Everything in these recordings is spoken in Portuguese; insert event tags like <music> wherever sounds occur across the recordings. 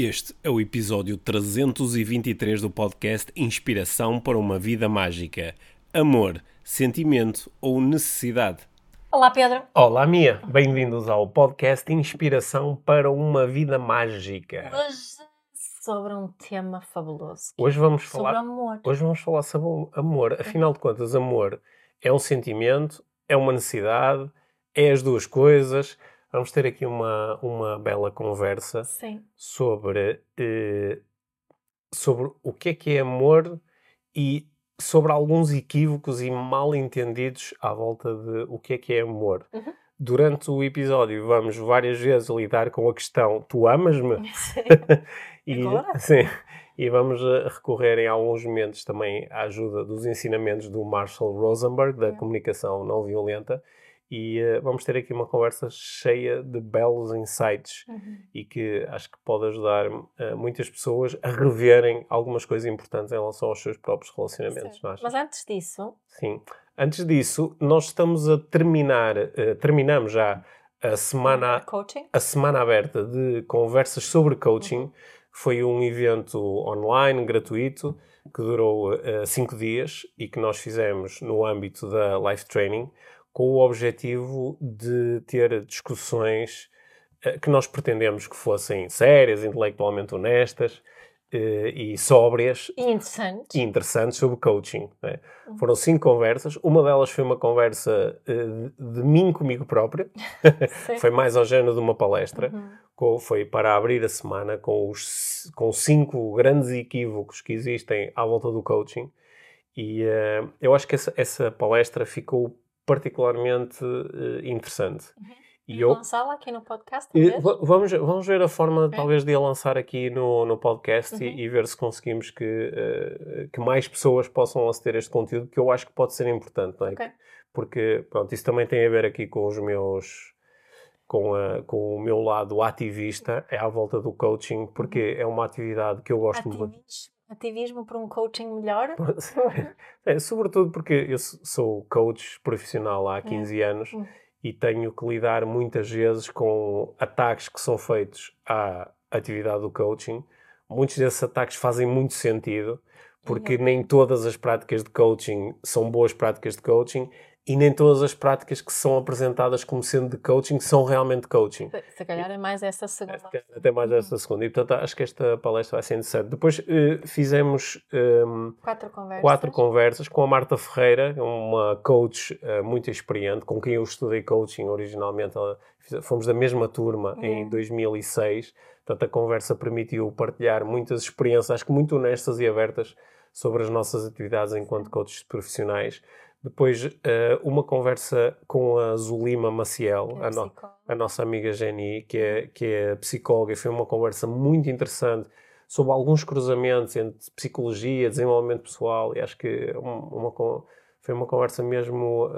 Este é o episódio 323 do podcast Inspiração para uma Vida Mágica. Amor, sentimento ou necessidade? Olá, Pedro. Olá, Mia. Bem-vindos ao podcast Inspiração para uma Vida Mágica. Hoje sobre um tema fabuloso. Hoje vamos sobre falar amor. Hoje vamos falar sobre amor. Afinal de contas, amor é um sentimento, é uma necessidade, é as duas coisas. Vamos ter aqui uma, uma bela conversa Sim. sobre, eh, sobre o que é que é amor e sobre alguns equívocos e mal entendidos à volta de o que é que é amor. Uhum. Durante o episódio vamos várias vezes lidar com a questão tu amas-me? <laughs> E, Agora? sim, e vamos eh, recorrer em alguns momentos também à ajuda dos ensinamentos do Marshall Rosenberg, da Yeah. comunicação não violenta, e eh, vamos ter aqui uma conversa cheia de belos insights Uhum. e que acho que pode ajudar eh, muitas pessoas a reverem algumas coisas importantes em relação aos seus próprios relacionamentos? Mas antes disso, Sim. Antes disso, nós estamos a terminar, eh, terminamos já a semana coaching. a semana aberta de conversas sobre coaching foi um evento online, gratuito, que durou cinco dias e que nós fizemos no âmbito da Life Training, com o objetivo de ter discussões eh, que nós pretendemos que fossem sérias, intelectualmente honestas eh, e sóbrias E interessante. e interessantes sobre coaching. não é? Uhum. Foram cinco conversas. Uma delas foi uma conversa eh, de, mim comigo próprio. <laughs> Foi mais ao género de uma palestra. Uhum. Com- foi para abrir a semana com os com cinco grandes equívocos que existem à volta do coaching. E eh, eu acho que essa, essa palestra ficou particularmente eh, interessante. E eu, Lançá-la aqui no podcast, e vamos, vamos ver a forma, talvez, de a lançar aqui no, no podcast e- Uhum. e, ver se conseguimos que, eh, que mais pessoas possam aceder a este conteúdo, que eu acho que pode ser importante, não é? Ok. Porque, pronto, isso também tem a ver aqui com os meus... Com, a- com o meu lado ativista, é à volta do coaching, porque é uma atividade que eu gosto muito. Ativismo, para um coaching melhor? <laughs> É, sobretudo porque eu sou coach profissional há 15 anos Hum. e tenho que lidar muitas vezes com ataques que são feitos à atividade do coaching. Muitos desses ataques fazem muito sentido, porque Uhum. nem todas as práticas de coaching são boas práticas de coaching e nem todas as práticas que são apresentadas como sendo de coaching são realmente coaching. Se- calhar é mais essa segunda. Até- mais esta segunda. E portanto acho que esta palestra vai ser interessante. Depois eh, fizemos ehm, Quatro conversas. quatro conversas com a Marta Ferreira, uma coach eh, muito experiente, com quem eu estudei coaching originalmente. Ela- fomos da mesma turma em Yeah. 2006. Portanto, a conversa permitiu partilhar muitas experiências, acho que muito honestas e abertas, sobre as nossas atividades enquanto coaches profissionais. Depois, eh, uma conversa com a Zulima Maciel, é a, no- a nossa amiga Jenny, que é, que é psicóloga, e foi uma conversa muito interessante sobre alguns cruzamentos entre psicologia, desenvolvimento pessoal, e acho que um- uma, con- foi uma conversa mesmo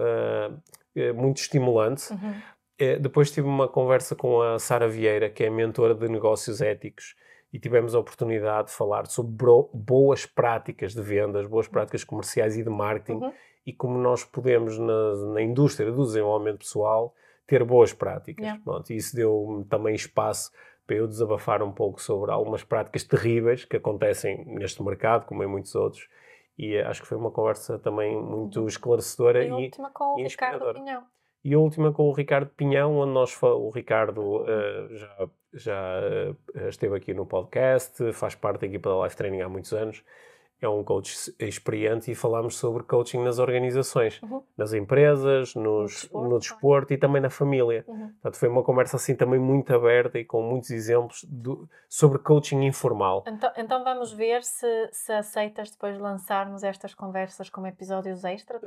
eh, muito estimulante. Uhum. Eh, depois tive uma conversa com a Sara Vieira, que é mentora de negócios éticos, e tivemos a oportunidade de falar sobre boas práticas de vendas, boas práticas comerciais e de marketing, Uhum. E como nós podemos, na, na indústria do desenvolvimento pessoal, ter boas práticas. Yeah. Pronto, e isso deu também espaço para eu desabafar um pouco sobre algumas práticas terríveis que acontecem neste mercado, como em muitos outros, e eh, acho que foi uma conversa também muito esclarecedora E a última com o Ricardo inspiradora. Pinhão. e a última com o Ricardo Pinhão, onde nós o Ricardo eh, já, já eh, esteve aqui no podcast, faz parte da equipa da Life Training há muitos anos, é um coach experiente e falámos sobre coaching nas organizações, Uhum. nas empresas, nos, desporto, no desporto e também na família. Uhum. Portanto, foi uma conversa assim também muito aberta e com muitos exemplos do- sobre coaching informal. Então, então vamos ver se, se aceitas depois lançarmos estas conversas como episódios extra.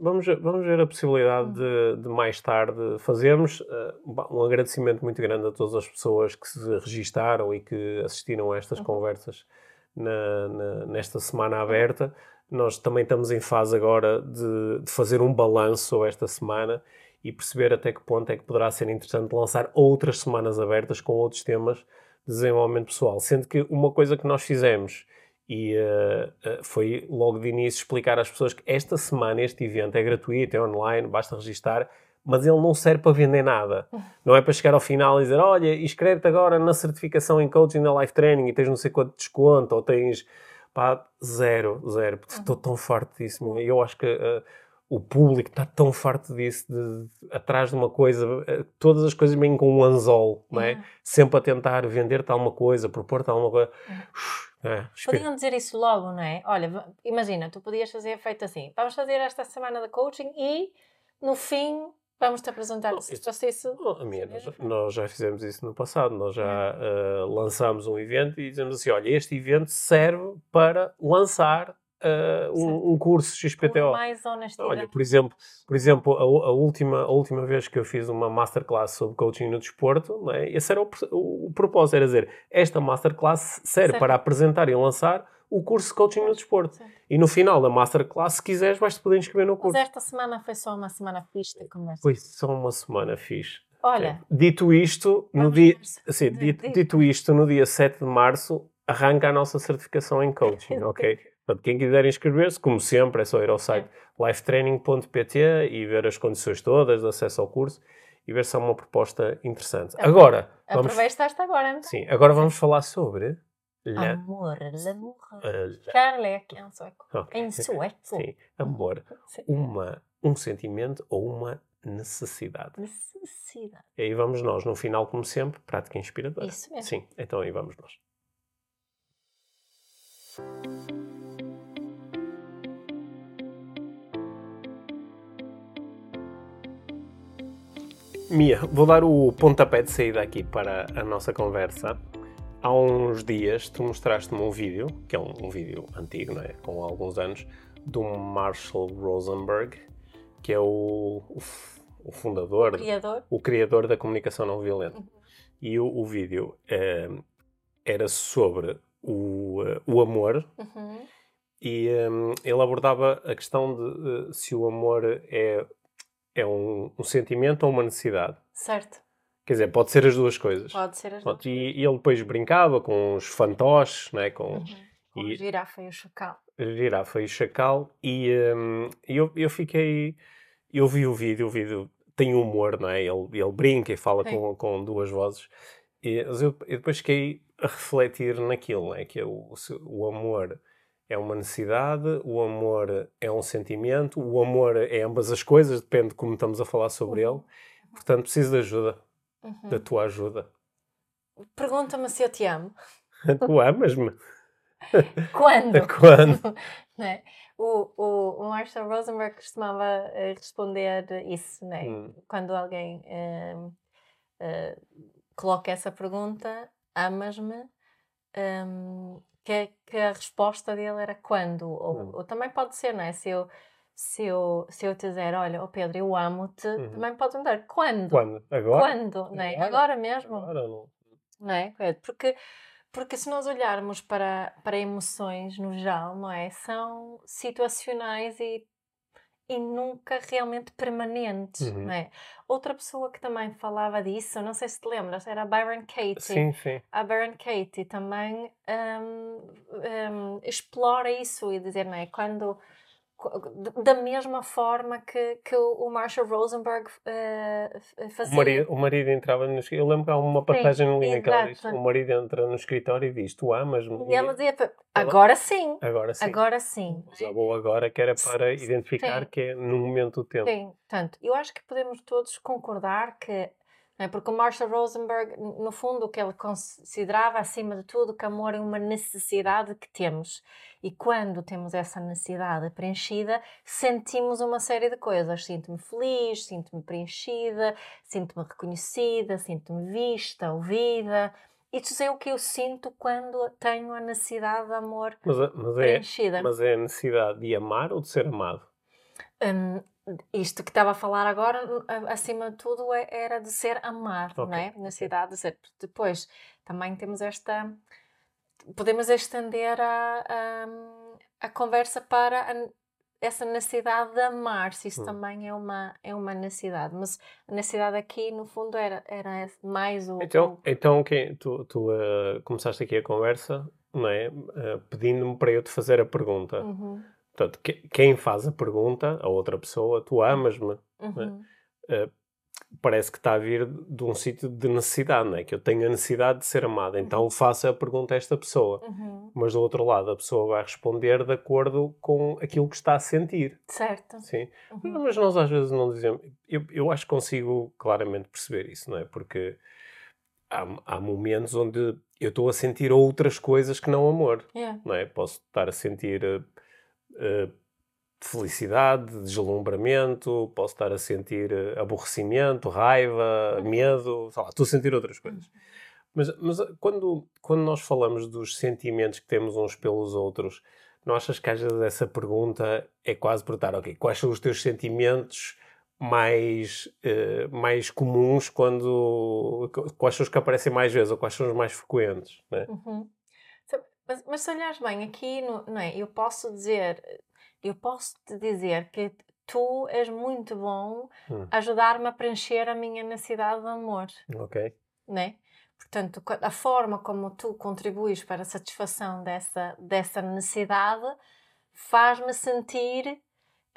Vamos, ver- vamos ver a possibilidade de, de mais tarde fazermos ba- um agradecimento muito grande a todas as pessoas que se registaram e que assistiram a estas Uhum. conversas na- na- nesta semana aberta. Nós também estamos em fase agora de, de fazer um balanço esta semana e perceber até que ponto é que poderá ser interessante lançar outras semanas abertas com outros temas de desenvolvimento pessoal. Sendo que uma coisa que nós fizemos e eh, eh, foi logo de início explicar às pessoas que esta semana este evento é gratuito, é online, basta registar mas ele não serve para vender nada. Não é para chegar ao final e dizer, olha, inscreve-te agora na certificação em coaching da Life Training e tens não sei quanto desconto, ou tens, pá, zero, zero. Estou tão farto disso, meu. eu acho que... Uh, o público está tão farto disso, de, de, atrás de uma coisa, uh, todas as coisas vêm com um anzol, não é? Sempre a tentar vender-te alguma coisa, propor-te alguma coisa. É, Podiam dizer isso logo, não é? Olha, imagina, tu podias fazer feito assim: vamos fazer esta semana de coaching e no fim vamos-te apresentar. Se fosse isso. Nós, nós, já fizemos isso no passado, nós já uh, lançamos um evento e dizemos assim: olha, este evento serve para lançar uh, um, um, curso XPTO. Olha, por exemplo, por exemplo a, a, última, a última vez que eu fiz uma masterclass sobre coaching no desporto, é? esse era o, o, o, propósito, era dizer, esta masterclass serve certo. para apresentar e lançar o curso de coaching no desporto. E no final da masterclass, se quiseres, vais-te poder inscrever no curso. Mas esta semana foi só uma semana fixe de conversa. Foi só uma semana fixe. Olha. Dito isto, no dia, assim, dito, dito isto, no dia 7 de março, arranca a nossa certificação em coaching, <laughs> ok? Portanto, quem quiser inscrever-se, como sempre, é só ir ao site é. lifetraining.pt e ver as condições todas de acesso ao curso e ver se é uma proposta interessante. Agora, vamos... aproveitaste agora, então. Sim, agora vamos falar sobre Amor, l'amour. Kärlek em sueco. Okay. Em sueco. Sim, amor. Sim. Uma, um sentimento ou uma necessidade. Necessidade. E aí vamos nós, no final, como sempre, prática inspiradora. Isso mesmo. Sim, então aí vamos nós. Mia, vou dar o pontapé de saída aqui para a nossa conversa. Há uns dias tu mostraste-me um vídeo, que é um, um, vídeo antigo, não é? com alguns anos, do Marshall Rosenberg, que é o, o, o fundador, criador. o criador da comunicação não violenta. Uhum. E o, o vídeo é, era sobre o, o amor uhum. e um, ele abordava a questão de uh, se o amor é é um, um sentimento ou uma necessidade. Certo. Quer dizer, pode ser as duas coisas. Pode ser as duas e, e, ele depois brincava com os fantoches, né? com, uhum. com e, girafa e o chacal. Girafa e o chacal. E um, eu, eu fiquei. Eu vi o vídeo, o vídeo tem humor, não é? Ele, ele brinca e fala com, com duas vozes. E eu, eu depois fiquei a refletir naquilo, não é? Que é o, o amor é uma necessidade, o amor é um sentimento, o amor é ambas as coisas, depende de como estamos a falar sobre uhum. ele. Portanto, preciso de ajuda, uhum. da tua ajuda. Pergunta-me se eu te amo. <laughs> tu amas-me? <laughs> Quando? <laughs> Quando? né? o, o, o Marshall Rosenberg costumava uh, responder isso, né? Hum. Quando alguém uh, uh, coloca essa pergunta, amas-me? Um, que, que a resposta dele era quando, ou, uhum. ou, também pode ser, não é? Se eu, se eu, se eu te dizer, olha, oh Pedro, eu amo-te, uhum. também pode dizer quando? Quando? Agora? Quando, não é? Agora, Agora mesmo. Agora não. Não é? Porque, porque se nós olharmos para, para emoções no geral, não é? São situacionais e e nunca realmente permanentes, uhum. não é? Outra pessoa que também falava disso, não sei se te lembras, era a Byron Katie. Sim, sim. A Byron Katie também um, um, explora isso e dizer, não é? Quando da mesma forma que, que o Marshall Rosenberg uh, fazia. O marido, o marido entrava no Eu lembro que há uma passagem no livro que ela diz: o marido entra no escritório e diz: Tu amas-me. E ela dizia: Agora sim. Agora sim. Agora sim. Usava agora que era para identificar sim. que é no momento do tempo. Sim, portanto, eu acho que podemos todos concordar que é? Porque o Marshall Rosenberg, no fundo, o que ele considerava, acima de tudo, que amor é uma necessidade que temos. E quando temos essa necessidade preenchida, sentimos uma série de coisas. Sinto-me feliz, sinto-me preenchida, sinto-me reconhecida, sinto-me vista, ouvida. Isso é o que eu sinto quando tenho a necessidade de amor mas, mas é, preenchida. É, mas é a necessidade de amar ou de ser amado? Um, isto que estava a falar agora, acima de tudo, é, era de ser amado, okay. não é? Necessidade de ser. Depois, também temos esta. Podemos estender a, a, a conversa para a, essa necessidade de amar-se. Isso hum. também é uma, é uma necessidade. Mas a necessidade aqui, no fundo, era, era mais o. Então, o... então quem, tu, tu uh, começaste aqui a conversa, não é? Uh, Pedindo-me para eu te fazer a pergunta. Uhum Portanto, que, quem faz a pergunta, a outra pessoa, tu amas-me? É? Uhum. uh, parece que está a vir de um sítio de necessidade, não é? Que eu tenho a necessidade de ser amado, então uhum. faço a pergunta a esta pessoa. Uhum. Mas do outro lado, a pessoa vai responder de acordo com aquilo que está a sentir. Certo. Sim. Uhum. Mas nós às vezes não dizemos. Eu, eu acho que consigo claramente perceber isso, não é? Porque há, há momentos onde eu estou a sentir outras coisas que não amor. Yeah. Não é? Posso estar a sentir. Uh, felicidade, deslumbramento, posso estar a sentir eh, aborrecimento, raiva, uhum. medo, sei lá, estou a sentir outras coisas. Mas, mas eh, quando, quando nós falamos dos sentimentos que temos uns pelos outros, não achas que às vezes essa pergunta é quase perguntar, ok, quais são os teus sentimentos mais, uh, mais comuns quando... Quais são os que aparecem mais vezes ou quais são os mais frequentes, né? Uhum. Mas, mas se olhares bem, aqui, no, não é? Eu posso dizer eu posso te dizer que tu és muito bom hum. ajudar-me a preencher a minha necessidade de amor. Ok. Né? Portanto, a forma como tu contribuis para a satisfação dessa, dessa necessidade faz-me sentir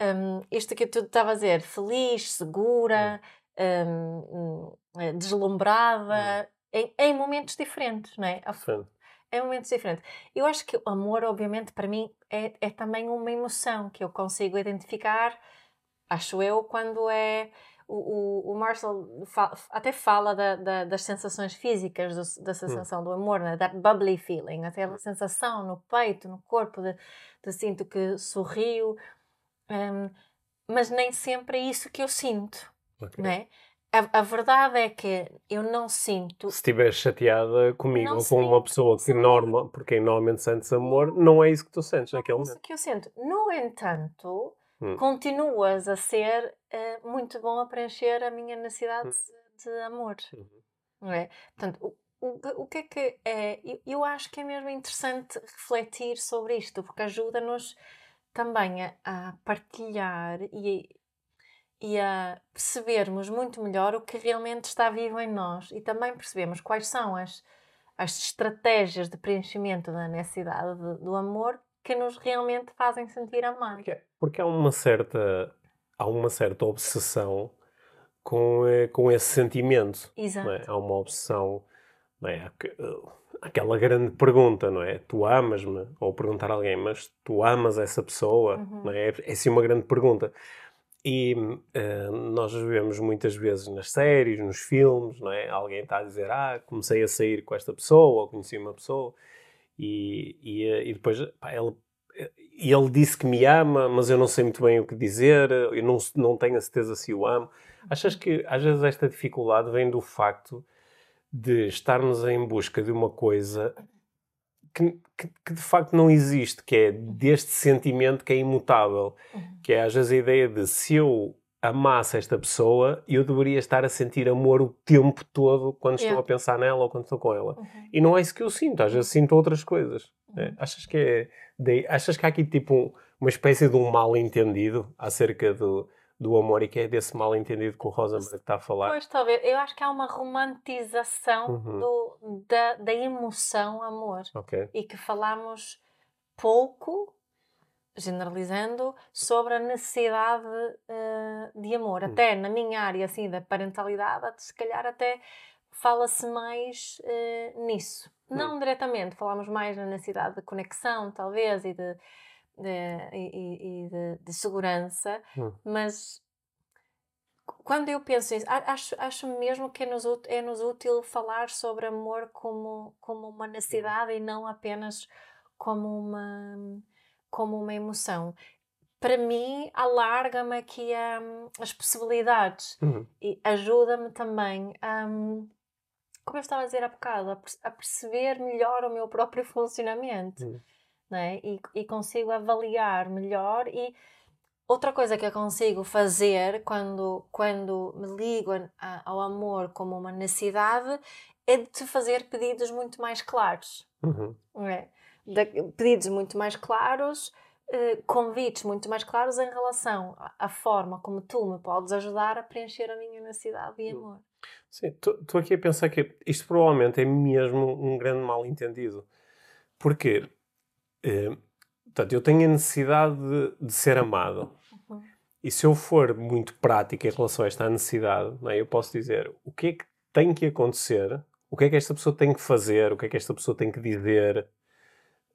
um, isto que tu estava a dizer, feliz, segura, hum. um, hum, deslumbrada, hum. em, em, momentos diferentes, não é? Sim é momentos diferentes. Eu acho que o amor, obviamente, para mim é, é também uma emoção que eu consigo identificar, acho eu, quando é. O, o, o Marcel fa até fala da, da, das sensações físicas, do, da hum. sensação do amor, né? that bubbly feeling, até a sensação no peito, no corpo, de, de sinto que sorrio, um, mas nem sempre é isso que eu sinto, okay. né? A, a, verdade é que eu não sinto. Se estiveres chateada comigo ou com uma pessoa que norma, porque normalmente sentes amor, não é isso que tu sentes naquele momento. É isso que eu sinto. No entanto, hum. continuas a ser uh, muito bom a preencher a minha necessidade hum. de, de, amor. Uhum. Não é? Portanto, o, o, o que é que é. Eu, eu acho que é mesmo interessante refletir sobre isto, porque ajuda-nos também a, a partilhar e e a percebermos muito melhor o que realmente está vivo em nós e também percebemos quais são as, as estratégias de preenchimento da necessidade de, do amor que nos realmente fazem sentir amados. Porque, porque há uma certa há uma certa obsessão com, eh, com esse sentimento. Exato. É? Há uma obsessão, não é? aquela grande pergunta, não é? Tu amas-me? Ou perguntar a alguém, mas tu amas essa pessoa? Uhum. Não é? é assim uma grande pergunta. E uh, nós vemos muitas vezes nas séries, nos filmes, não é? Alguém está a dizer, ah, comecei a sair com esta pessoa, ou conheci uma pessoa, e, e, e depois pá, ele, ele disse que me ama, mas eu não sei muito bem o que dizer, eu não, não tenho a certeza se o amo. Achas que às vezes esta dificuldade vem do facto de estarmos em busca de uma coisa que, que, que, de facto não existe, que é deste sentimento que é imutável, que é às vezes a ideia de se eu amasse esta pessoa, eu deveria estar a sentir amor o tempo todo quando yeah. estou a pensar nela ou quando estou com ela. Uhum. E não é isso que eu sinto, às vezes sinto outras coisas. Né? Uhum. Achas que é de, achas que há aqui tipo um, uma espécie de um mal entendido acerca do, do amor e que é desse mal entendido que o Rosenberg está a falar. Pois, talvez. Eu acho que há uma romantização uhum. do, da, da emoção amor. Okay. E que falamos pouco, generalizando, sobre a necessidade uh, de amor. Uhum. Até na minha área assim, da parentalidade, se calhar até fala-se mais uh, nisso. Uhum. Não diretamente, falamos mais na necessidade de conexão, talvez, e de de, e, e de, de, segurança, hum. mas quando eu penso nisso, acho, acho mesmo que é-nos é -nos útil falar sobre amor como, como uma necessidade e não apenas como uma, como uma emoção. Para mim, alarga-me aqui um, as possibilidades uhum. e ajuda-me também a, um, como eu estava a dizer há bocado, a, a perceber melhor o meu próprio <laughs> funcionamento. Uhum né? e, e consigo avaliar melhor e outra coisa que eu consigo fazer quando, quando me ligo a, ao amor como uma necessidade é de te fazer pedidos muito mais claros. Uhum. É? De, pedidos muito mais claros, eh, convites muito mais claros em relação à, à, forma como tu me podes ajudar a preencher a minha necessidade de amor. Sim, estou aqui a pensar que isto provavelmente é mesmo um grande mal entendido. Porque portanto, eu tenho a necessidade de, de ser amado. Uhum. E se eu for muito prático em relação a esta necessidade, é? eu posso dizer o que é que tem que acontecer, o que é que esta pessoa tem que fazer, o que é que esta pessoa tem que dizer,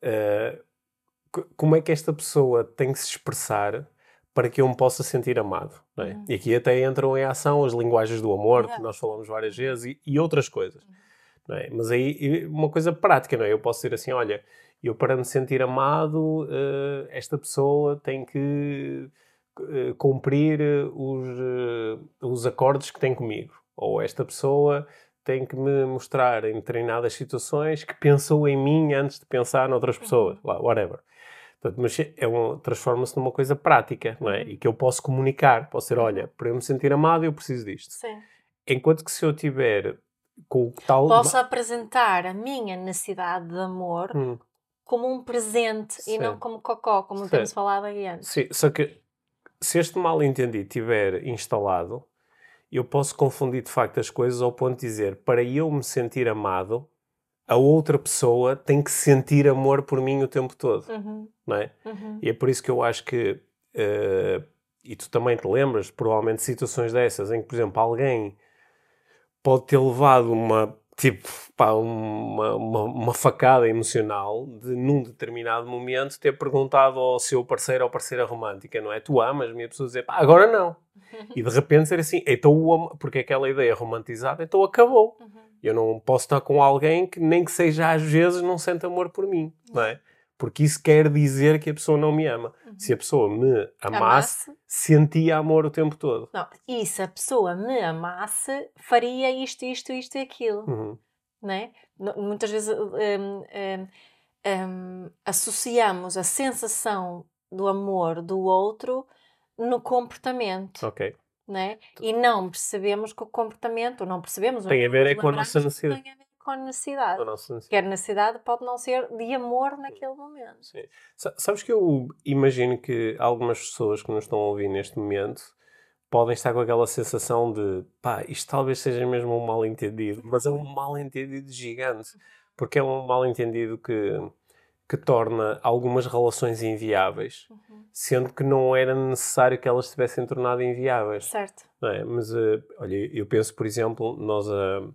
uh, como é que esta pessoa tem que se expressar para que eu me possa sentir amado. É? Uhum. E aqui até entram em ação as linguagens do amor, que nós falamos várias vezes, e, e outras coisas. Uhum. É? Mas aí, uma coisa prática, não é? Eu posso dizer assim, olha, eu para me sentir amado, uh, esta pessoa tem que uh, cumprir os, uh, os acordes que tem comigo. Ou esta pessoa tem que me mostrar em determinadas situações que pensou em mim antes de pensar noutras uhum. pessoas. Uhum. Whatever. Portanto, mas é um, transforma-se numa coisa prática, não é? Uhum. E que eu posso comunicar. Posso dizer, olha, para eu me sentir amado, eu preciso disto. Sim. Enquanto que se eu tiver com o tal... Posso apresentar a minha necessidade de amor hum como um presente Sim. e não como cocó, como Sim. temos falado aí antes. Sim, só que se este mal-entendido estiver instalado, eu posso confundir de facto as coisas ao ponto de dizer, para eu me sentir amado, a outra pessoa tem que sentir amor por mim o tempo todo, uhum. não é? Uhum. E é por isso que eu acho que, uh, e tu também te lembras, provavelmente, situações dessas, em que, por exemplo, alguém pode ter levado uma tipo, pá, uma, uma, uma, facada emocional de, num determinado momento, ter perguntado ao seu parceiro ou parceira romântica, não é? Tu amas-me? E a pessoa dizer, pá, agora não. E de repente ser assim, então o amo, porque aquela ideia romantizada, então acabou. Uhum. Eu não posso estar com alguém que nem que seja às vezes não sente amor por mim, não é? Porque isso quer dizer que a pessoa não me ama. Uhum. Se a pessoa me amasse, amasse, sentia amor o tempo todo. Não, e se a pessoa me amasse, faria isto, isto, isto e aquilo. Uhum. Né? Muitas vezes um, um, um, associamos a sensação do amor do outro no comportamento. Ok. Né? E não percebemos que o comportamento, não percebemos... Tem a ver é com a nossa necessidade com a necessidade. necessidade. Quer necessidade pode não ser de amor naquele momento. Sim. Sabes que eu imagino que algumas pessoas que nos estão a ouvir neste momento podem estar com aquela sensação de pá, isto talvez seja mesmo um mal entendido, mas é um mal entendido gigante, porque é um mal entendido que, que torna algumas relações inviáveis, uhum. sendo que não era necessário que elas se tivessem tornado inviáveis. Certo. É? Mas, uh, olha, eu penso, por exemplo, nós a. Uh,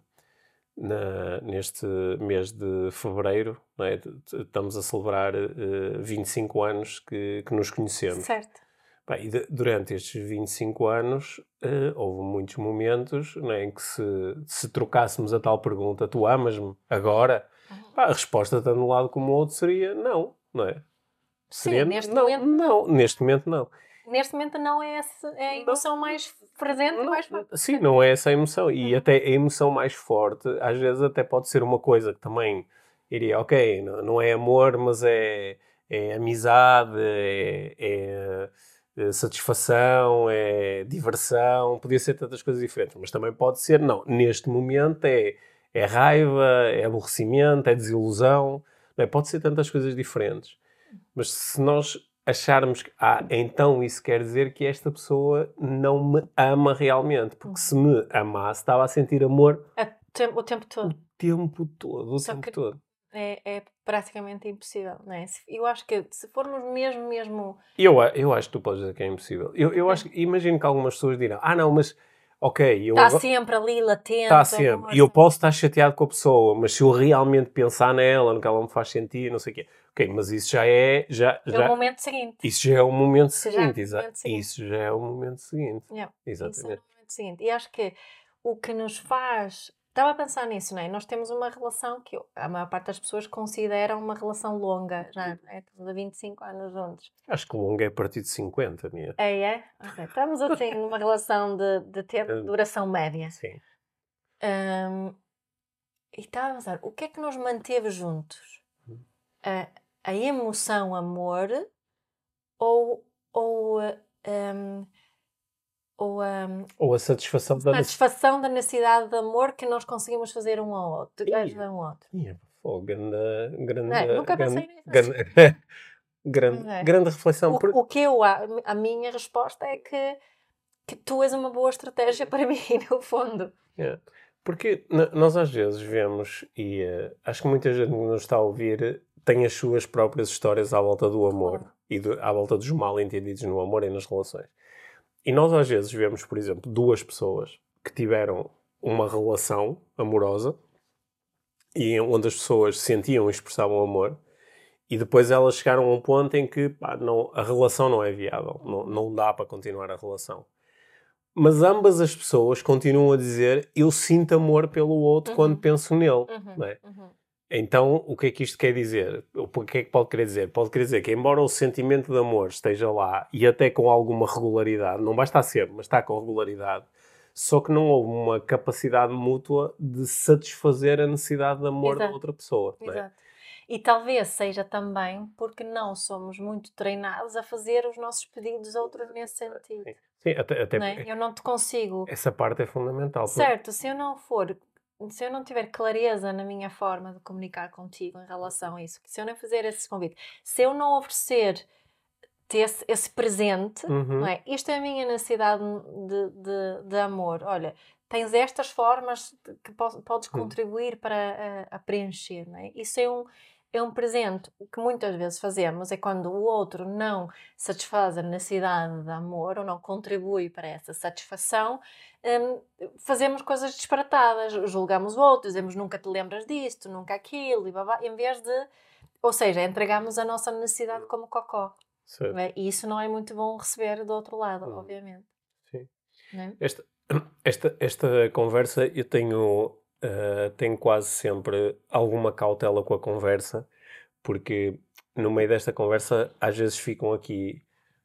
na, neste mês de fevereiro, é? estamos a celebrar uh, 25 anos que, que nos conhecemos. Certo. Bem, de, durante estes 25 anos uh, houve muitos momentos é, em que se, se trocássemos a tal pergunta, tu amas-me agora? Uhum. a resposta tanto de um lado como do outro seria não, não é? Seria, Sim, neste não, momento não, neste momento não. Neste momento não é, essa, é a emoção não. mais presente, não, mais forte. Sim, não é essa a emoção. E uhum. até a emoção mais forte, às vezes até pode ser uma coisa que também iria, ok, não, não é amor, mas é, é amizade, é, é, é, satisfação, é diversão, podia ser tantas coisas diferentes, mas também pode ser, não, neste momento é, é raiva, é aborrecimento, é desilusão, não é? pode ser tantas coisas diferentes. Mas se nós acharmos que, ah, então isso quer dizer que esta pessoa não me ama realmente. Porque se me amasse, estava a sentir amor o tempo todo. O tempo todo, o Só tempo todo. É, é praticamente impossível, não é? Eu acho que se formos mesmo, mesmo... Eu, eu acho que tu podes dizer que é impossível. Eu, eu é. acho, imagino que algumas pessoas dirão, ah não, mas ok, eu está sempre ali latente. Está sempre. E eu posso estar chateado com a pessoa, mas se eu realmente pensar nela, no que ela me faz sentir, não sei o quê. Ok, mas isso já é. Já, já, é o momento seguinte. Isso já é o momento seguinte, exato. Isso já é o momento seguinte. Yeah. Exatamente. Isso é o momento seguinte. E acho que o que nos faz Estava a pensar nisso, não é? Nós temos uma relação que a maior parte das pessoas consideram uma relação longa, já é? Estamos há 25 anos juntos. Acho que longa é a partir de 50, minha. É, é? Okay. Estamos assim <laughs> numa relação de, de tempo, de duração média. Sim. Um, e estava a pensar, o que é que nos manteve juntos? Hum. A, a emoção, amor ou, ou um, ou a, ou a satisfação, da, satisfação da necessidade de amor que nós conseguimos fazer um ao outro, ajudar um ao outro. Yeah, oh, grande, grande, é, nunca grande, pensei nisso. Grande, <laughs> grande, é. grande reflexão. O, o, que eu, a, a minha resposta é que, que tu és uma boa estratégia <laughs> para mim, no fundo. Yeah. Porque nós às vezes vemos, e uh, acho que muita gente nos está a ouvir tem as suas próprias histórias à volta do amor e do, à volta dos mal entendidos no amor e nas relações. E nós às vezes vemos, por exemplo, duas pessoas que tiveram uma relação amorosa e onde as pessoas sentiam e expressavam amor e depois elas chegaram a um ponto em que pá, não, a relação não é viável, não, não dá para continuar a relação. Mas ambas as pessoas continuam a dizer eu sinto amor pelo outro uhum. quando penso nele. Uhum. Não é? Uhum. Então, o que é que isto quer dizer? O que é que pode querer dizer? Pode querer dizer que, embora o sentimento de amor esteja lá e até com alguma regularidade, não basta sempre, mas está com regularidade, só que não houve uma capacidade mútua de satisfazer a necessidade de amor Exato. da outra pessoa. É? Exato. E talvez seja também porque não somos muito treinados a fazer os nossos pedidos a outros nesse sentido. Sim, Sim até, até não é? eu não te consigo. Essa parte é fundamental. Certo, se eu não for se eu não tiver clareza na minha forma de comunicar contigo em relação a isso, se eu não fazer esse convite, se eu não oferecer esse, esse presente, uhum. não é? Isto é a minha necessidade de, de, de amor. Olha, tens estas formas que podes contribuir para a, a, preencher, não é? Isso é um, é um presente. O que muitas vezes fazemos é quando o outro não satisfaz a necessidade de amor ou não contribui para essa satisfação, um, fazemos coisas disparatadas, julgamos o outro, dizemos nunca te lembras disto, nunca aquilo, e babá, em vez de. Ou seja, entregamos a nossa necessidade como cocó. É? E isso não é muito bom receber do outro lado, hum. obviamente. Sim. É? Esta, <clears throat> esta, esta conversa eu tenho uh, tenho quase sempre alguma cautela com a conversa, porque no meio desta conversa às vezes ficam aqui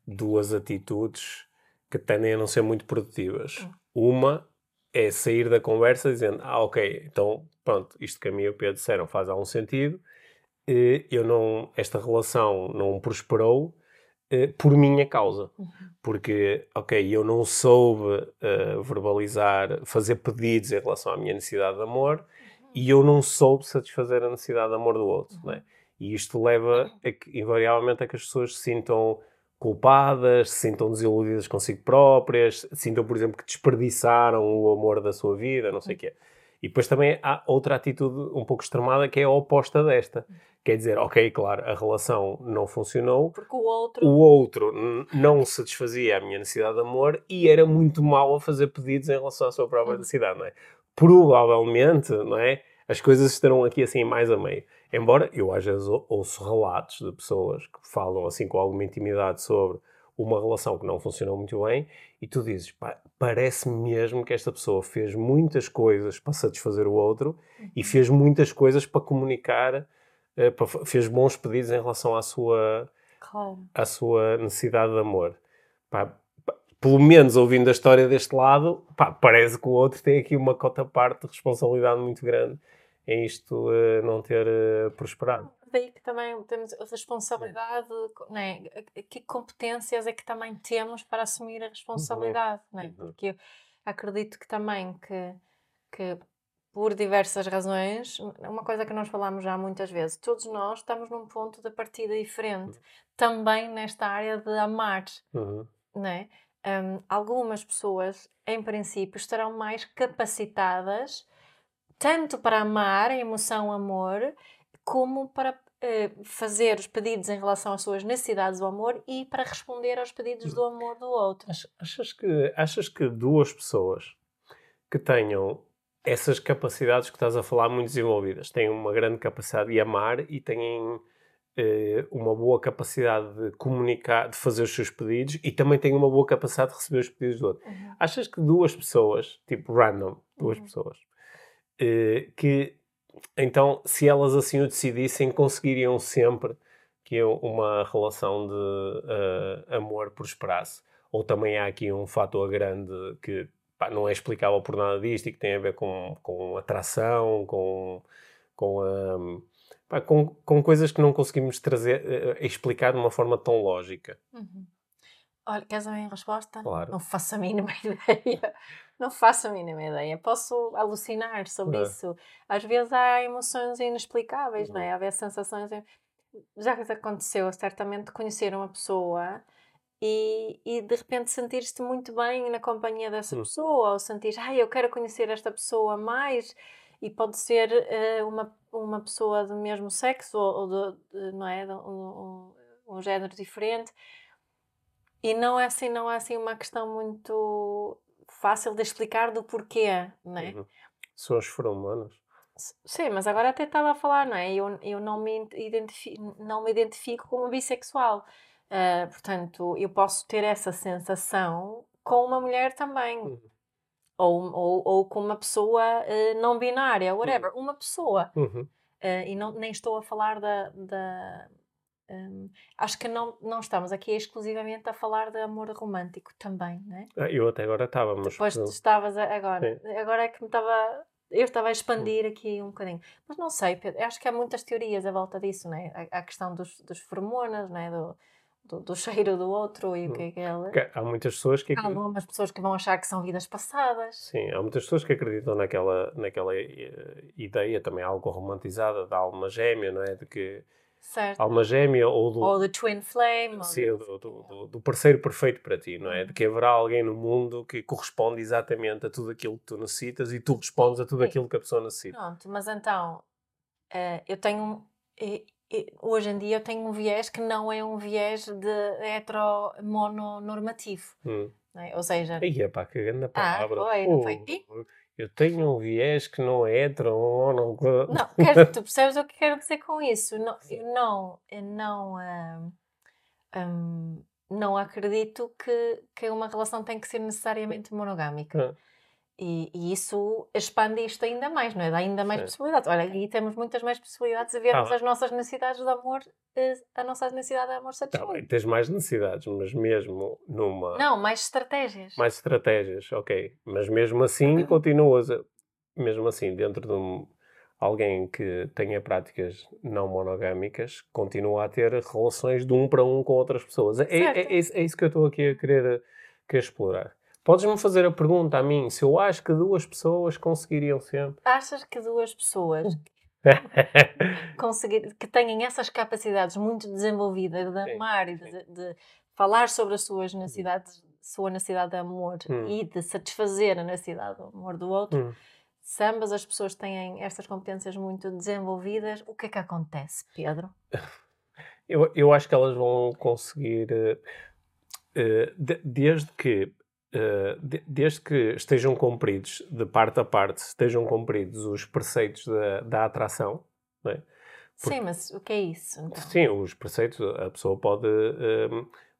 duas atitudes que tendem a não ser muito produtivas. Hum. Uma é sair da conversa dizendo, ah, ok, então pronto, isto que a mim e o Pedro disseram faz algum sentido, eu não, esta relação não prosperou, eh, por minha causa. Uhum. Porque, ok, eu não soube uh, verbalizar, fazer pedidos em relação à minha necessidade de amor uhum. e eu não soube satisfazer a necessidade de amor do outro. Uhum. Né? E isto leva, uhum. a que, invariavelmente, a que as pessoas se sintam culpadas, se sintam desiludidas consigo próprias, sintam, por exemplo, que desperdiçaram o amor da sua vida, não sei o quê. E depois também há outra atitude um pouco extremada que é a oposta desta. Quer dizer, ok, claro, a relação não funcionou. Porque o outro. O outro não satisfazia a minha necessidade de amor e era muito mau a fazer pedidos em relação à sua própria necessidade, não é? Provavelmente, não é? As coisas estarão aqui assim mais a meio. Embora eu às vezes ouço relatos de pessoas que falam assim com alguma intimidade sobre uma relação que não funcionou muito bem e tu dizes, parece mesmo que esta pessoa fez muitas coisas para satisfazer o outro uhum. e fez muitas coisas para comunicar, uh, para, fez bons pedidos em relação à sua, claro. à sua necessidade de amor. Pá, pelo menos ouvindo a história deste lado, pá, parece que o outro tem aqui uma cota parte de responsabilidade muito grande em isto uh, não ter uh, prosperado daí que também temos a responsabilidade, né? que competências é que também temos para assumir a responsabilidade, uhum. né? porque acredito que também que, que por diversas razões, uma coisa que nós falamos já muitas vezes, todos nós estamos num ponto de partida diferente, uhum. também nesta área de amar, uhum. né? Um, algumas pessoas, em princípio, estarão mais capacitadas tanto para amar emoção amor, como para uh, fazer os pedidos em relação às suas necessidades do amor e para responder aos pedidos do amor do outro. Achas que, achas que duas pessoas que tenham essas capacidades que estás a falar muito desenvolvidas, têm uma grande capacidade de amar e têm uh, uma boa capacidade de comunicar, de fazer os seus pedidos e também têm uma boa capacidade de receber os pedidos do outro. Uhum. Achas que duas pessoas, tipo random, duas uhum. pessoas, uh, que então, se elas assim o decidissem, conseguiriam sempre que uma relação de uh, amor prosperasse. Ou também há aqui um fator grande que pá, não é explicável por nada disto e que tem a ver com, com atração, com, com, um, pá, com, com coisas que não conseguimos trazer, uh, explicar de uma forma tão lógica. Uhum. Olha, queres a minha resposta? Claro. Não faço a mínima <laughs> ideia. Não faço a mínima ideia. Posso alucinar sobre é. isso. Às vezes há emoções inexplicáveis, não é? Há vezes sensações. Já aconteceu, certamente, conhecer uma pessoa e, e de repente sentir-te muito bem na companhia dessa hum. pessoa, ou sentir, ai, eu quero conhecer esta pessoa mais, e pode ser uh, uma, uma pessoa do mesmo sexo, ou, ou de, não é? Um, um, um género diferente E não é assim, não é assim uma questão muito fácil de explicar do porquê, não é? Uhum. São as feromonas. S- Sim, mas agora até estava a falar, não é? Eu, eu não, me identifico, não me identifico como bissexual. Ah, portanto, eu posso ter essa sensação com uma mulher também. Uhum. Ou, ou, ou com uma pessoa ah, não binária, whatever. Uma pessoa. Uhum. Ah, e não, nem estou a falar da. da hum, acho que não, não estamos aqui exclusivamente a falar de amor romântico também, não é? Ah, Eu até agora estava, mas. Depois tu estavas agora. Agora é que me estava. Eu estava a expandir aqui um bocadinho. Mas não sei, Pedro. Acho que há muitas teorias à volta disso, não é? A, a questão dos, dos feromonas, não é? Do, do, do cheiro do outro e o que é que. Porque Há muitas pessoas que. Há algumas pessoas que vão achar que são vidas passadas. Sim, há muitas pessoas que acreditam naquela, naquela eh, ideia também algo romantizada da alma gêmea, não é? De que Certo? alma gêmea ou do, Ou do Twin Flame. ou sim, do- do, do- do- do parceiro perfeito para ti, não é? Uhum. De que haverá alguém no mundo que corresponde exatamente a tudo aquilo que tu necessitas e tu respondes a tudo Sim. aquilo que a pessoa necessita. Pronto, mas então. eh, eu tenho. hoje em dia eu tenho um viés que não é um viés de heteromononormativo. Hum. é? Ou seja, Aí, pá, que grande palavra. Ah, foi, não foi? Eu tenho um viés que não é hetero, não... Não, quero, <laughs> tu percebes o que quero dizer com isso? Não, eu não, eu não, ahm, ahm, não acredito que, que uma relação tem que ser necessariamente monogâmica. Ah. E, e isso expande isto ainda mais, não é? Dá ainda mais Sim. possibilidades. Olha, aqui temos muitas mais possibilidades de vermos Ah. as nossas necessidades de amor, eh, a nossa necessidade de amor Tá bem, satisfeita. tens mais necessidades, mas mesmo numa... Não, mais estratégias. mais estratégias, ok. Mas mesmo assim continuas a, mesmo assim, dentro de um, alguém que tenha práticas não monogâmicas, continua a ter relações de um para um com outras pessoas. É, é, é isso, é isso que eu estou aqui a querer, querer explorar. Podes-me fazer a pergunta a mim se eu acho que duas pessoas conseguiriam sempre. Achas que duas pessoas <laughs> conseguir, que tenham essas capacidades muito desenvolvidas de Sim, amar e de, de falar sobre as suas necessidades, sua necessidade de amor Hum. e de satisfazer a necessidade do amor do outro, Hum. se ambas as pessoas têm estas competências muito desenvolvidas, o que é que acontece, Pedro? <laughs> Eu, eu acho que elas vão conseguir, eh, eh, de- desde que eh, de- desde que estejam cumpridos, de parte a parte, estejam cumpridos os preceitos da, da atração, não é? Porque- Sim, mas o que é isso? Então? Sim, os preceitos, a pessoa pode, eh,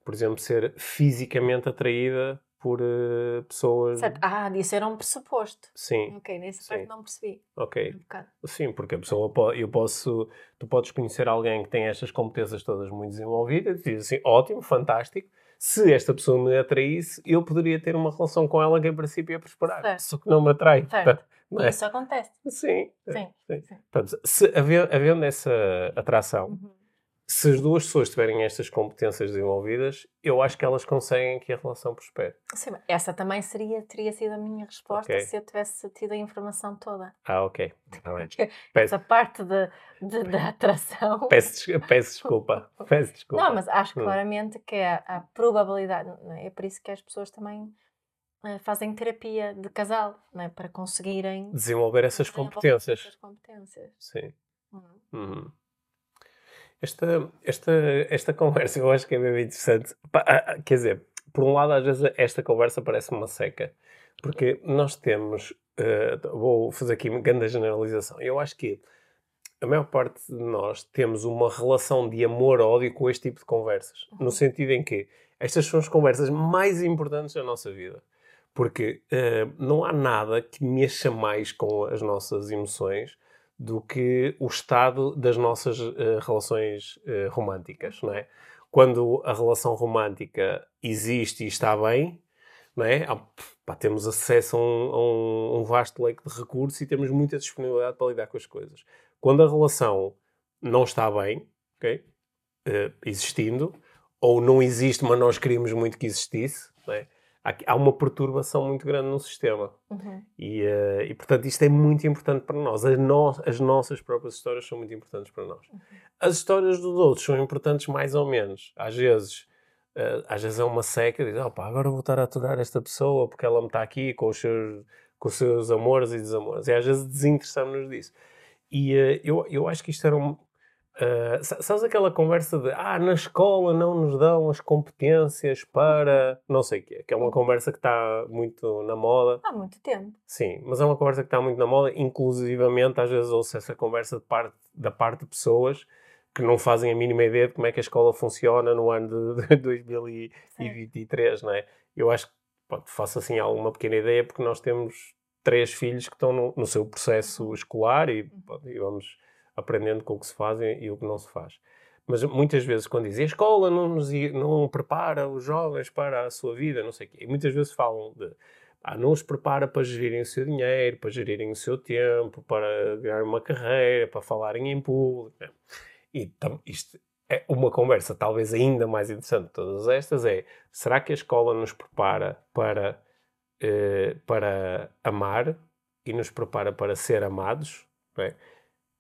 por exemplo, ser fisicamente atraída por eh, pessoas. Certo. Ah, isso era um pressuposto. Sim, Ok, nessa Sim. parte não percebi. ok. Um. Sim, porque a pessoa pode, eu posso, tu podes conhecer alguém que tem estas competências todas muito desenvolvidas e dizer assim, ótimo, fantástico. Se esta pessoa me atraísse, eu poderia ter uma relação com ela que em princípio ia prosperar. Certo. Só que não me atrai. Portanto, não é? isso acontece. Sim. Sim. sim. sim. Portanto, se haver- havendo essa atração, Uhum. Se as duas pessoas tiverem estas competências desenvolvidas, eu acho que elas conseguem que a relação prospere. Sim, essa também seria, teria sido a minha resposta Ok. se eu tivesse tido a informação toda. Ah, ok. Tá Peço, Essa parte de, de- da <laughs> atração. peço, peço desculpa. <laughs> Peço desculpa. Não, mas acho Hum. claramente que a, a probabilidade, é? É por isso que as pessoas também eh, fazem terapia de casal, é? Para conseguirem Desenvolver essas desenvolver competências. essas competências. Sim. Hum. Uhum. Esta, esta, esta conversa eu acho que é mesmo interessante. Ah, ah, Quer dizer, por um lado, às vezes esta conversa parece uma seca, porque nós temos. eh, vou fazer aqui uma grande generalização. Eu acho que a maior parte de nós temos uma relação de amor-ódio com este tipo de conversas. Uhum. No sentido em que estas são as conversas mais importantes da nossa vida. Porque eh, não há nada que mexa mais com as nossas emoções do que o estado das nossas eh, relações eh, românticas, não é? Quando a relação romântica existe e está bem, não é? Há- pá, temos acesso a um, a um- vasto leque de recursos e temos muita disponibilidade para lidar com as coisas. Quando a relação não está bem, ok? Eh, existindo, ou não existe, mas nós queríamos muito que existisse, não é? Há, uma perturbação muito grande no sistema. Uhum. E, eh, e, portanto, isto é muito importante para nós. As, no- as nossas próprias histórias são muito importantes para nós. As histórias dos outros são importantes mais ou menos. Às vezes, eh, às vezes é uma seca, diz, opa, agora vou estar a aturar esta pessoa porque ela me está aqui com os seus, com os seus amores e desamores. E às vezes desinteressamos-nos disso. E eh, eu, eu acho que isto era um... Uh, sabes aquela conversa de ah, na escola não nos dão as competências para não sei o quê, que é uma uhum. conversa que está muito na moda. Há muito tempo. Sim, mas é uma conversa que está muito na moda, inclusivamente às vezes ouço essa conversa de parte, da parte de pessoas que não fazem a mínima ideia de como é que a escola funciona no ano de, de 2023, Sim. não é? Eu acho que pode, faço assim alguma pequena ideia porque nós temos três filhos que estão no, no seu processo uhum. escolar e, uhum. pode, e, vamos aprendendo com o que se faz e, e, o que não se faz. Mas muitas vezes quando dizem a escola não, nos, não prepara os jovens para a sua vida, não sei o quê, e muitas vezes falam de ah, não os prepara para gerirem o seu dinheiro, para gerirem o seu tempo, para ganhar uma carreira, para falarem em público. Né? E isto é uma conversa talvez ainda mais interessante de todas estas é, será que a escola nos prepara para, eh, para amar e nos prepara para ser amados? É?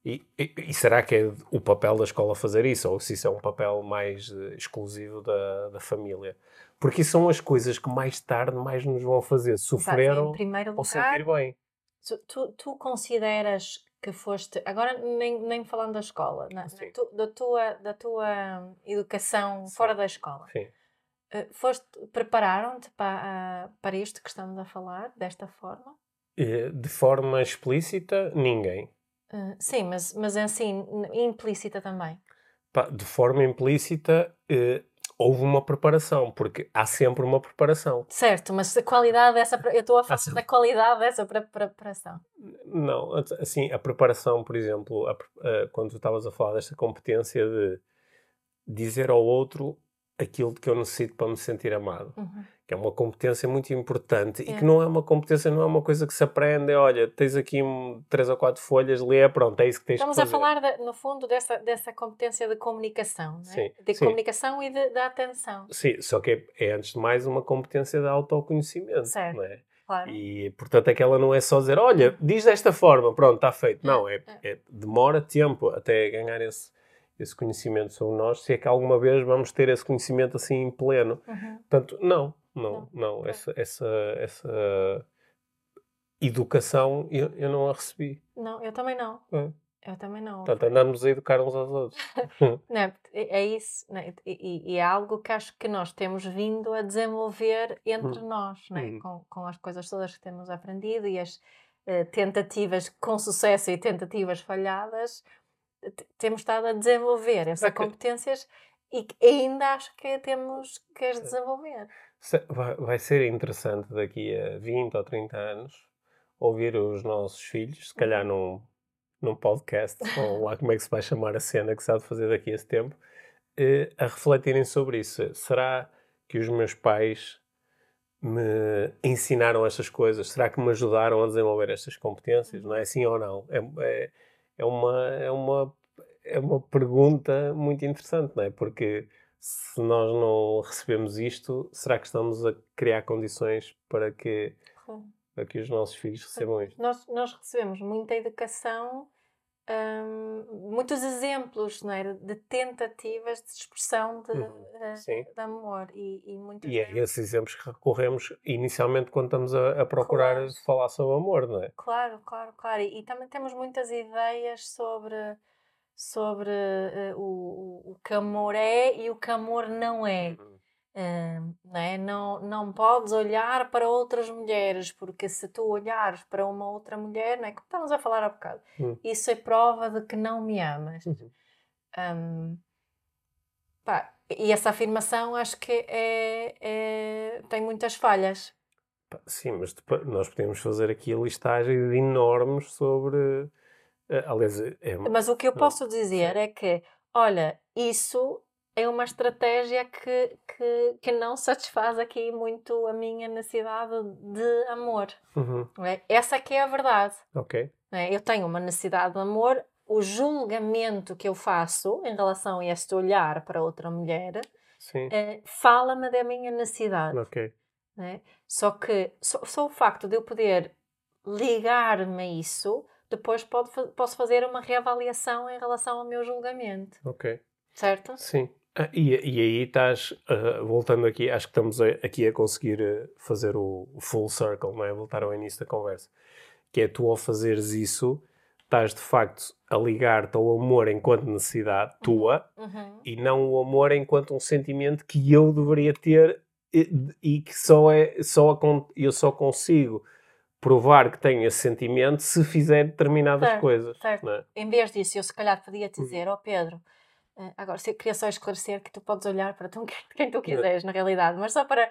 E, e, e, será que é o papel da escola fazer isso? Ou se isso é um papel mais uh, exclusivo da, da família? Porque são as coisas que mais tarde mais nos vão fazer sofrer ou, ou sentir bem. Tu, tu consideras que foste, agora nem, nem falando da escola, na, tu, da, tua, da tua educação Sim. fora da escola. Uh, foste, prepararam-te para, uh, para isto que estamos a falar, desta forma? Eh, de forma explícita, ninguém. Uh, sim, mas, mas assim, implícita também. De forma implícita, houve uma preparação, porque há sempre uma preparação. Certo, mas a qualidade dessa. Eu estou a falar da qualidade dessa preparação. Não, assim, a preparação, por exemplo, a, a, quando tu estavas a falar desta competência de dizer ao outro aquilo que eu necessito para me sentir amado. Uhum que é uma competência muito importante é. e que não é uma competência, não é uma coisa que se aprende, olha, tens aqui três ou quatro folhas, lê, pronto, é isso que tens Estamos que fazer. Estamos a falar, de, no fundo, dessa, dessa competência de comunicação, é? sim, de sim. comunicação e de, de atenção. Sim, só que é, é, antes de mais uma competência de autoconhecimento, certo. não é? Claro. E, portanto, aquela não é só dizer, olha, diz desta forma, pronto, está feito. Não, é, é, é, demora tempo até ganhar esse, esse conhecimento sobre nós, se é que alguma vez vamos ter esse conhecimento assim pleno. Uhum. Portanto, não, não, não. Essa, essa, essa educação eu, eu não a recebi. Não, eu também não. É. Eu também não. Portanto, andamos a educar uns aos outros. <laughs> não, é, é isso. Não, é? e, e, é algo que acho que nós temos vindo a desenvolver entre hum. nós, não é? Hum. com, com as coisas todas que temos aprendido e as uh, tentativas com sucesso e tentativas falhadas, temos estado a desenvolver essas competências e ainda acho que temos que as desenvolver. Vai ser interessante daqui a 20 ou 30 anos ouvir os nossos filhos, se calhar num, num podcast, <laughs> ou lá como é que se vai chamar a cena que se há de fazer daqui a esse tempo, eh, a refletirem sobre isso. Será que os meus pais me ensinaram estas coisas? Será que me ajudaram a desenvolver estas competências? Não é assim ou não? É, é, é, uma, é, uma, é uma pergunta muito interessante, não é? Porque se nós não recebemos isto, será que estamos a criar condições para que, para que os nossos filhos recebam isto? Nós, nós recebemos muita educação, hum, muitos exemplos não é? de tentativas de expressão de, uhum. de, de amor. E, e, muitos e é esses exemplos que recorremos inicialmente quando estamos a, a procurar claro. falar sobre amor, não é? Claro, claro, claro. E, e também temos muitas ideias sobre sobre uh, o, o que amor é e o que amor não é. Uh, não, é? Não, não podes olhar para outras mulheres, porque se tu olhares para uma outra mulher, não é como estávamos a falar há bocado, uhum. isso é prova de que não me amas. Uhum. Um, pá, e essa afirmação acho que é, é, tem muitas falhas. Sim, mas nós podemos fazer aqui a listagem enormes sobre aliás, é... Mas o que eu posso dizer é que, olha, isso é uma estratégia que, que, que não satisfaz aqui muito a minha necessidade de amor. Uhum. É? Essa aqui é a verdade. Ok. É? Eu tenho uma necessidade de amor. O julgamento que eu faço em relação a este olhar para outra mulher é, fala-me da minha necessidade. Ok. É? Só que só, só o facto de eu poder ligar-me a isso depois pode, posso fazer uma reavaliação em relação ao meu julgamento. Ok. Certo? Sim. Ah, e, e, aí estás, uh, voltando aqui, acho que estamos a, aqui a conseguir uh, fazer o, full circle, não é? Voltar ao início da conversa. Que é tu ao fazeres isso, estás de facto a ligar-te ao amor enquanto necessidade tua Uhum. e não o amor enquanto um sentimento que eu deveria ter e, e que só é só acon- eu só consigo provar que tenho esse sentimento se fizer determinadas Certo, coisas. certo. não é? Em vez disso, eu se calhar podia te Hum. dizer, ó Pedro, eh, agora queria só esclarecer que tu podes olhar para tu, <laughs> quem tu quiseres, na realidade, mas só para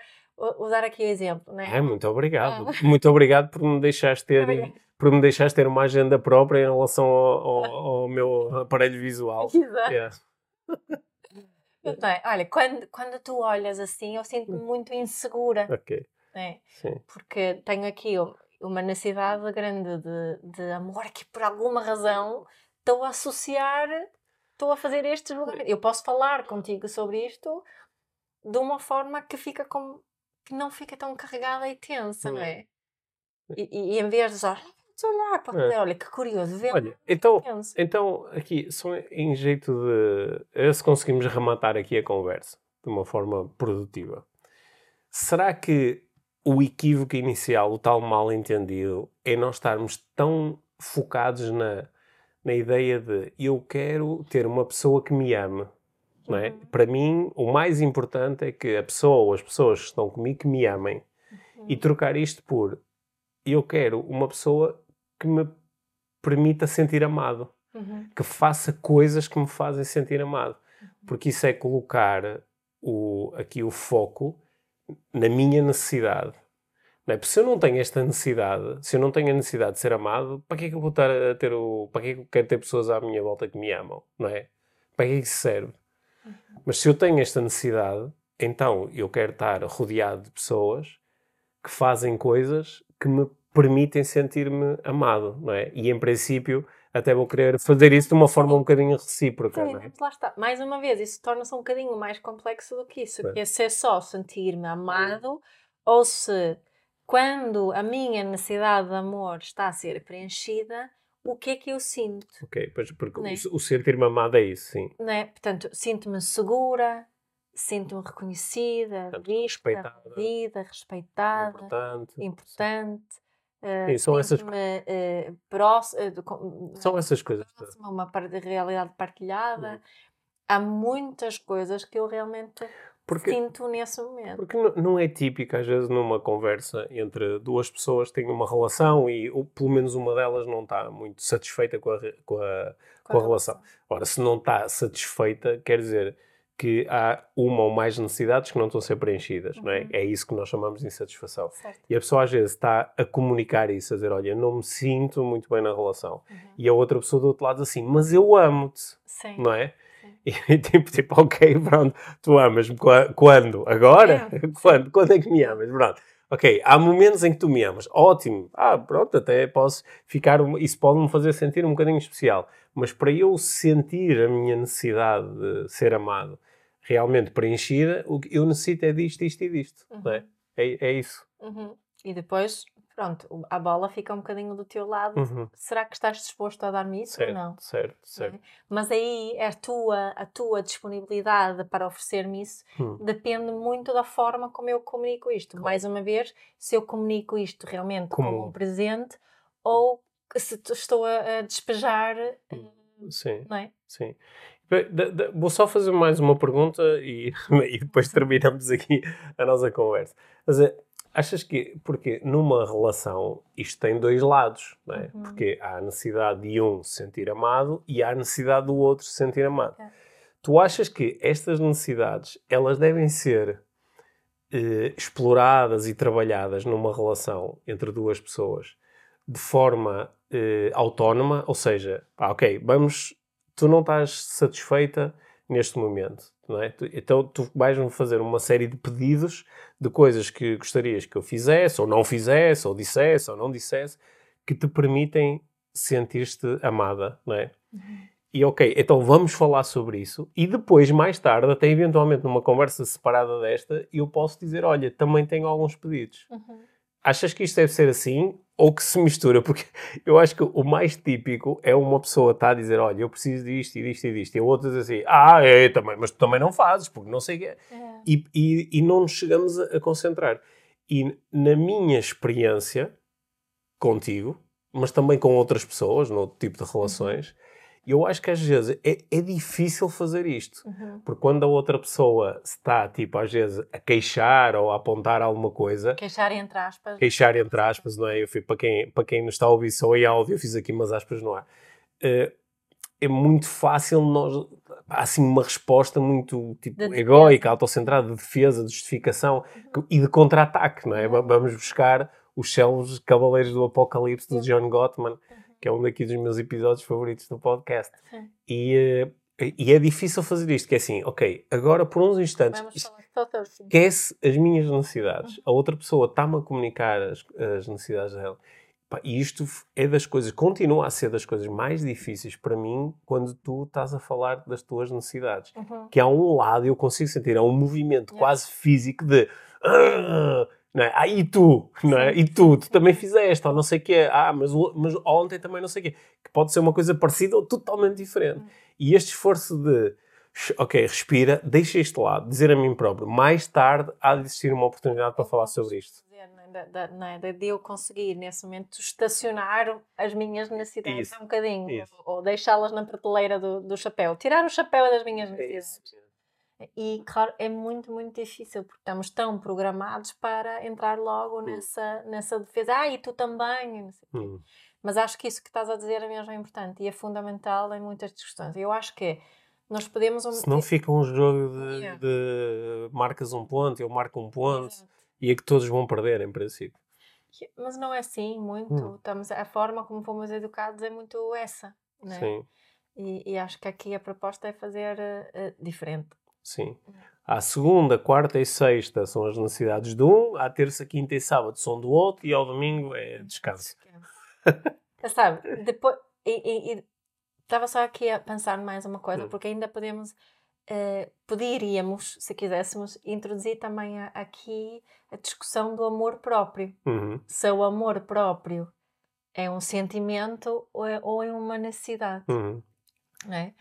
usar aqui exemplo, né? É, muito obrigado. <laughs> Muito obrigado por me deixares ter por me deixares ter uma agenda própria em relação ao, ao- <laughs> ao meu aparelho visual. Exato. Yeah. Não é? Olha, quando, quando tu olhas assim, eu sinto-me muito insegura, Ok, né? porque tenho aqui uma necessidade grande de, de amor que por alguma razão estou a associar, estou a fazer estes lugares. Eu posso falar contigo sobre isto de uma forma que fica como que não fica tão carregada e tensa, não é? E, e- e em vez de só olhar para É. olha que curioso, vê Olha, então, tenso. então aqui, só em jeito de. se conseguimos rematar aqui a conversa de uma forma produtiva. Será que o equívoco inicial, o tal mal entendido, é nós estarmos tão focados na, na ideia de eu quero ter uma pessoa que me ame? Não é? Uhum. Para mim, o mais importante é que a pessoa ou as pessoas que estão comigo que me amem e trocar isto por eu quero uma pessoa que me permita sentir amado, Uhum. que faça coisas que me fazem sentir amado, porque isso é colocar o, aqui o foco na minha necessidade. Não é? Porque se eu não tenho esta necessidade, se eu não tenho a necessidade de ser amado, para que é que eu vou estar a ter o. Para que é que eu quero ter pessoas à minha volta que me amam? Não é? Para que é que isso serve? Mas se eu tenho esta necessidade, então eu quero estar rodeado de pessoas que fazem coisas que me permitem sentir-me amado, não é? E em princípio até vou querer fazer isso de uma forma um bocadinho recíproca, Sim, não é? lá está. Mais uma vez, isso torna-se um bocadinho mais complexo do que isso, É. que é ser só sentir-me amado ou se quando a minha necessidade de amor está a ser preenchida, o que é que eu sinto? Ok, pois, porque Não é? o, o sentir-me amado é isso, sim. Não é? Portanto, sinto-me segura, sinto-me reconhecida, Portanto, vista, respeitada. vida, respeitada, Importante. importante. Eh, Sim, são essas sinto-me eh, prós- eh, de com- São essas coisas. todas. próxima, uma par- de realidade partilhada. Uhum. Há muitas coisas que eu realmente Porque, sinto nesse momento. porque não- é típico, às vezes, numa conversa entre duas pessoas têm uma relação e ou, pelo menos uma delas não está muito satisfeita com a, com a, com a relação. Ora, se não está satisfeita, quer dizer que há uma ou mais necessidades que não estão a ser preenchidas, não é? Uhum. É isso que nós chamamos de insatisfação. Certo. E a pessoa às vezes está a comunicar isso, a dizer, olha, não me sinto muito bem na relação. Uhum. E a outra pessoa do outro lado assim, mas eu amo-te, não é? E <laughs> tipo, tipo, ok, pronto, tu amas-me qua- quando? Agora? É. <laughs> quando? Quando é que me amas? Pronto. Ok, há momentos em que tu me amas. Ótimo. Ah, pronto, até posso ficar. Isso pode me fazer sentir um bocadinho especial. Mas para eu sentir a minha necessidade de ser amado realmente preenchida, o que eu necessito é disto, isto e disto. Não é? Uhum. É, é isso. Uhum. E depois, pronto, a bola fica um bocadinho do teu lado. Uhum. Será que estás disposto a dar-me isso ou Certo, não? certo, certo. Mas aí a tua, a tua disponibilidade para oferecer-me isso Hum. depende muito da forma como eu comunico isto. Claro. Mais uma vez, se eu comunico isto realmente como, Como- um presente ou se estou a, despejar, eh, Sim. não é? Sim. Vou só fazer mais uma pergunta e, <laughs> e depois terminamos aqui a nossa conversa. Mas achas que, porque numa relação isto tem dois lados, não é? Uhum. Porque há a necessidade de um se sentir amado e há a necessidade do outro se sentir amado. É. Tu achas que estas necessidades, elas devem ser eh, exploradas e trabalhadas numa relação entre duas pessoas de forma eh, autónoma, ou seja, pá, ok, vamos, tu não estás satisfeita neste momento, não é? Então tu vais-me fazer uma série de pedidos de coisas que gostarias que eu fizesse, ou não fizesse, ou dissesse, ou não dissesse, que te permitem sentir-te amada, não é? E ok, então vamos falar sobre isso e depois, mais tarde, até eventualmente numa conversa separada desta, eu posso dizer, olha, também tenho alguns pedidos. Uhum. Achas que isto deve ser assim ou que se mistura? Porque <laughs> eu acho que o mais típico é uma pessoa estar a dizer, olha, eu preciso disto e disto e disto, e a outra diz assim, ah, é, também, mas tu também não fazes, porque não sei o quê. É. E, e, e não nos chegamos a, a concentrar. E na minha experiência contigo, mas também com outras pessoas, no outro tipo de relações. E eu acho que às vezes é, é difícil fazer isto. Uhum. Porque quando a outra pessoa está, tipo, às vezes a queixar ou a apontar alguma coisa, Queixar entre aspas. queixar entre aspas, não é? Eu fui, para, quem, para quem nos está a ouvir só em áudio, eu fiz aqui umas aspas no ar. Eh, é muito fácil nós. Há assim uma resposta muito tipo, De egóica, autocentrada, de defesa, de justificação que- e de contra-ataque, não é? Uhum. Va- Vamos buscar os céus cavaleiros do apocalipse do. John Gottman, que é um daqui dos meus episódios favoritos do podcast. Sim. E, eh, e é difícil fazer isto, que é assim, ok, agora por uns instantes, esquece as minhas necessidades. A outra pessoa está-me a comunicar as, as necessidades dela. E isto é das coisas, continua a ser das coisas mais difíceis para mim quando tu estás a falar das tuas necessidades. Uhum. Que há um lado, eu consigo sentir, há um movimento Yeah. quase físico de. "Ah", não é? Ah, e tu? Não é? E tu? Tu também fizeste, ou não sei o quê. Ah, mas, mas ontem também não sei o quê. Que pode ser uma coisa parecida ou totalmente diferente. Hum. E este esforço de. "Sh- Ok, respira, deixa isto lá, dizer a mim próprio, mais tarde há de existir uma oportunidade para falar sobre isto. É? Da- da- é? De- de eu conseguir nesse momento estacionar as minhas necessidades Isso, um bocadinho isso. ou, ou deixá-las na prateleira do, do chapéu, tirar o chapéu das minhas É necessidades. isso. E claro, é muito, muito difícil porque estamos tão programados para entrar logo nessa, nessa defesa. Ah, e tu também. e. Hum, Mas acho que isso que estás a dizer é mesmo importante e é fundamental em muitas discussões. Eu acho que nós podemos. um- Se não fica um jogo de, Yeah. de marcas um ponto, eu marco um ponto, Exato. e é que todos vão perder, em princípio. Mas não é assim, muito. Hum. Estamos, a forma como fomos educados é muito essa. Né? Sim, E, e acho que aqui a proposta é fazer eh, diferente. Sim. À segunda, quarta e sexta são as necessidades de um, à terça, quinta e sábado são do outro, e ao domingo é descanso. Já <laughs> sabe, depois. E, e- e estava só aqui a pensar mais uma coisa, Hum. porque ainda podemos. eh, poderíamos, se quiséssemos, introduzir também a- aqui a discussão do amor próprio. Uhum. Se o amor próprio é um sentimento ou é, ou é uma necessidade, Uhum. não é?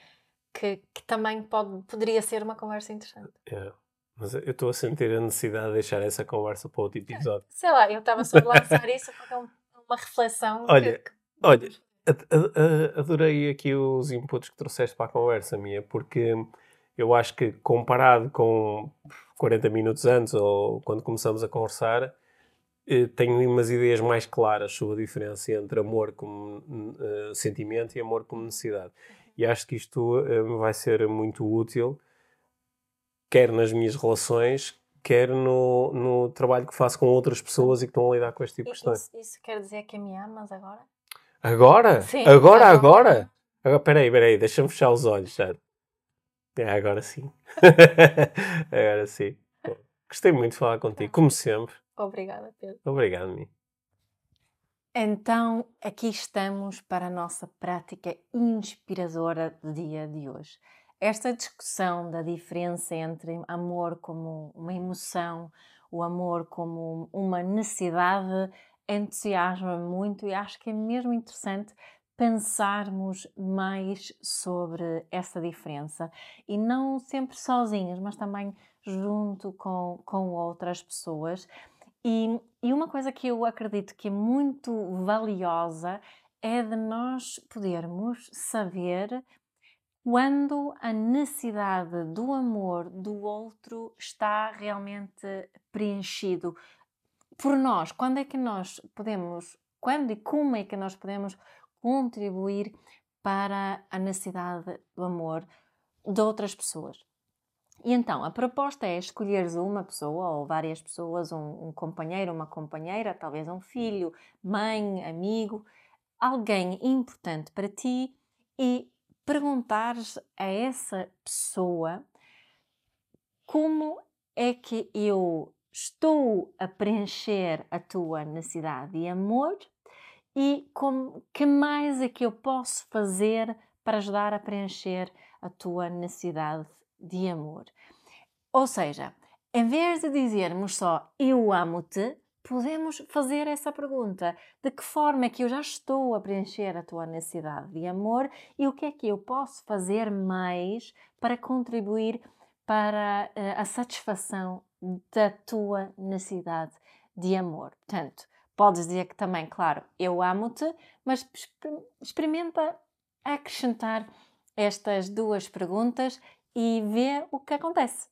Que, que também pode, poderia ser uma conversa interessante. Yeah. Mas eu estou a sentir a necessidade de deixar essa conversa para outro episódio. Sei lá, eu estava só a lançar <laughs> isso porque é um- uma reflexão. Olha, que- olha, Ad- ad- ad- Adorei aqui os inputs que trouxeste para a conversa, minha, porque eu acho que comparado com 40 minutos antes ou quando começamos a conversar, eh, tenho umas ideias mais claras sobre a diferença entre amor como eh, sentimento e amor como necessidade. E acho que isto eh, vai ser muito útil, quer nas minhas relações, quer no, no trabalho que faço com outras pessoas e que estão a lidar com este tipo de questões. Isso, isso quer dizer que me amas agora? Agora? Sim, agora, agora. agora? Agora, peraí, peraí, deixa-me fechar os olhos, já. É, agora sim. <laughs> agora sim. Gostei muito de falar contigo, como sempre. Obrigada, Pedro. Obrigado, Mi. Então, aqui estamos para a nossa prática inspiradora do dia de hoje. Esta discussão da diferença entre amor como uma emoção, o amor como uma necessidade, entusiasma muito e acho que é mesmo interessante pensarmos mais sobre essa diferença e não sempre sozinhos, mas também junto com, com outras pessoas. E, e uma coisa que eu acredito que é muito valiosa é de nós podermos saber quando a necessidade do amor do outro está realmente preenchido por nós. Quando é que nós podemos, quando e como é que nós podemos contribuir para a necessidade do amor de outras pessoas? E então, a proposta é escolheres uma pessoa ou várias pessoas, um, um companheiro, uma companheira, talvez um filho, mãe, amigo, alguém importante para ti e perguntares a essa pessoa como é que eu estou a preencher a tua necessidade de amor e como, que mais é que eu posso fazer para ajudar a preencher a tua necessidade de amor. Ou seja, em vez de dizermos só eu amo-te, podemos fazer essa pergunta: de que forma é que eu já estou a preencher a tua necessidade de amor e o que é que eu posso fazer mais para contribuir para uh, a satisfação da tua necessidade de amor? Portanto, Podes dizer que também, claro, eu amo-te, mas experimenta acrescentar estas duas perguntas e vê o que acontece.